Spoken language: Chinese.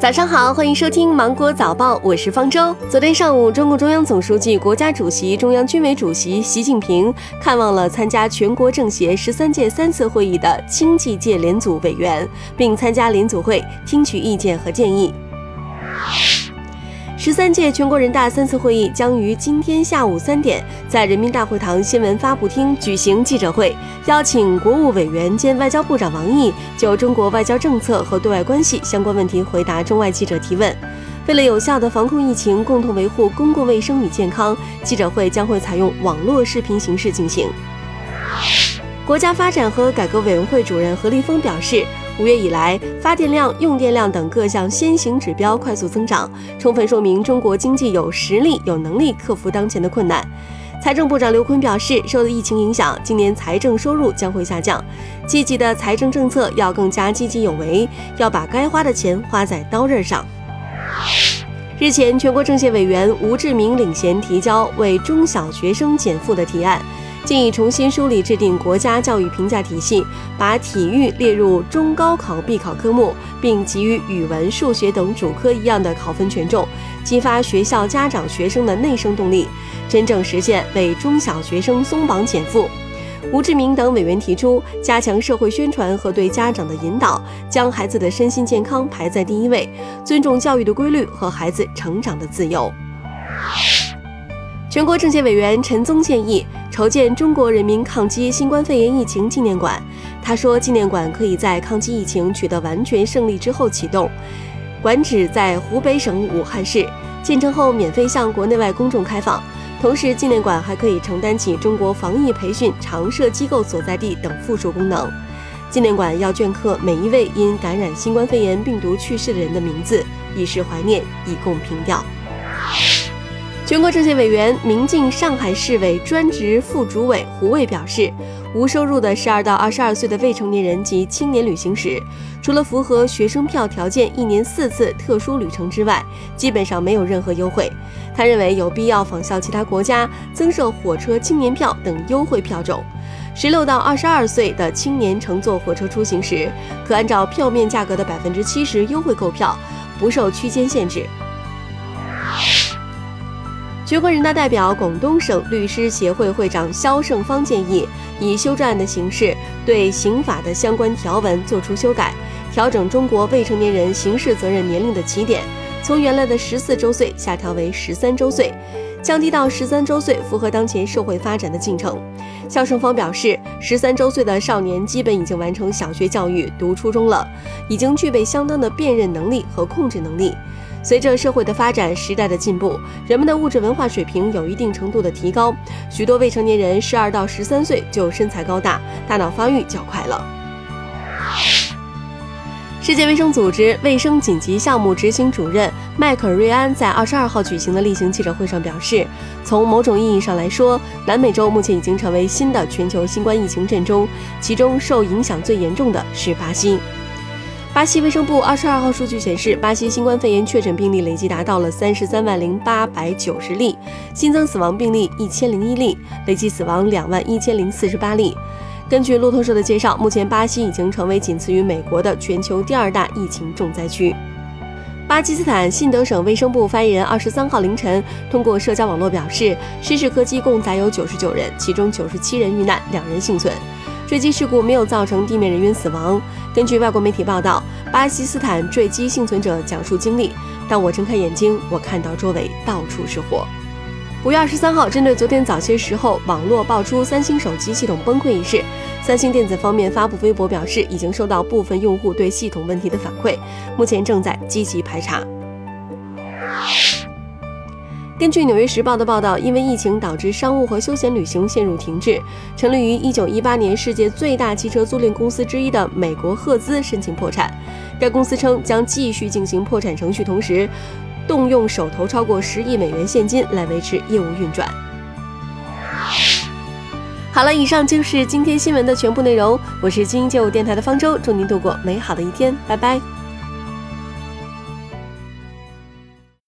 早上好，欢迎收听《芒果早报》，我是方舟。昨天上午，中共中央总书记、国家主席、中央军委主席习近平看望了参加全国政协十三届三次会议的经济界联组委员，并参加联组会听取意见和建议。十三届全国人大三次会议将于今天下午三点在人民大会堂新闻发布厅举行记者会，邀请国务委员兼外交部长王毅就中国外交政策和对外关系相关问题回答中外记者提问。为了有效地防控疫情，共同维护公共卫生与健康，记者会将会采用网络视频形式进行。国家发展和改革委员会主任何立峰表示。五月以来，发电量、用电量等各项先行指标快速增长，充分说明中国经济有实力、有能力克服当前的困难。财政部长刘昆表示，受疫情影响，今年财政收入将会下降，积极的财政政策要更加积极有为，要把该花的钱花在刀刃上。日前，全国政协委员吴志明领衔提交为中小学生减负的提案。建议重新梳理制定国家教育评价体系，把体育列入中高考必考科目，并给予语文、数学等主科一样的考分权重，激发学校、家长、学生的内生动力，真正实现为中小学生松绑减负。吴志明等委员提出，加强社会宣传和对家长的引导，将孩子的身心健康排在第一位，尊重教育的规律和孩子成长的自由。全国政协委员陈宗建议。筹建中国人民抗击新冠肺炎疫情纪念馆。他说，纪念馆可以在抗击疫情取得完全胜利之后启动。馆址在湖北省武汉市，建成后免费向国内外公众开放。同时，纪念馆还可以承担起中国防疫培训常设机构所在地等附属功能。纪念馆要镌刻每一位因感染新冠肺炎病毒去世的人的名字，以示怀念，以供凭吊。全国政协委员、民进上海市委专职副主委胡卫表示，无收入的十二到二十二岁的未成年人及青年旅行时，除了符合学生票条件一年四次特殊旅程之外，基本上没有任何优惠。他认为有必要仿效其他国家，增设火车青年票等优惠票种。十六到二十二岁的青年乘坐火车出行时，可按照票面价格的百分之七十优惠购票，不受区间限制。全国人大代表、广东省律师协会会长肖胜芳建议，以修正案的形式对刑法的相关条文作出修改，调整中国未成年人刑事责任年龄的起点，从原来的十四周岁下调为十三周岁，降低到十三周岁，符合当前社会发展的进程。肖胜芳表示，十三周岁的少年基本已经完成小学教育，读初中了，已经具备相当的辨认能力和控制能力。随着社会的发展，时代的进步，人们的物质文化水平有一定程度的提高，许多未成年人十二到十三岁就身材高大，大脑发育较快了。世界卫生组织卫生紧急项目执行主任迈克尔·瑞安在二十二号举行的例行记者会上表示，从某种意义上来说，南美洲目前已经成为新的全球新冠疫情阵中，其中受影响最严重的是巴西。巴西卫生部二十二号数据显示，巴西新冠肺炎确诊病例累计达到了三十三万零八百九十例，新增死亡病例一千零一例，累计死亡两万一千零四十八例。根据路透社的介绍，目前巴西已经成为仅次于美国的全球第二大疫情重灾区。巴基斯坦信德省卫生部发言人二十三号凌晨通过社交网络表示，失事客机共载有九十九人，其中九十七人遇难，两人幸存。坠机事故没有造成地面人员死亡。根据外国媒体报道，巴基斯坦坠机幸存者讲述经历：当我睁开眼睛，我看到周围到处是火。五月二十三号，针对昨天早些时候网络爆出三星手机系统崩溃一事，三星电子方面发布微博表示，已经收到部分用户对系统问题的反馈，目前正在积极排查。根据《纽约时报》的报道，因为疫情导致商务和休闲旅行陷入停滞，成立于1918年世界最大汽车租赁公司之一的美国赫兹申请破产。该公司称将继续进行破产程序，同时动用手头超过十亿美元现金来维持业务运转。好了，以上就是今天新闻的全部内容。我是精英街舞电台的方舟，祝您度过美好的一天，拜拜。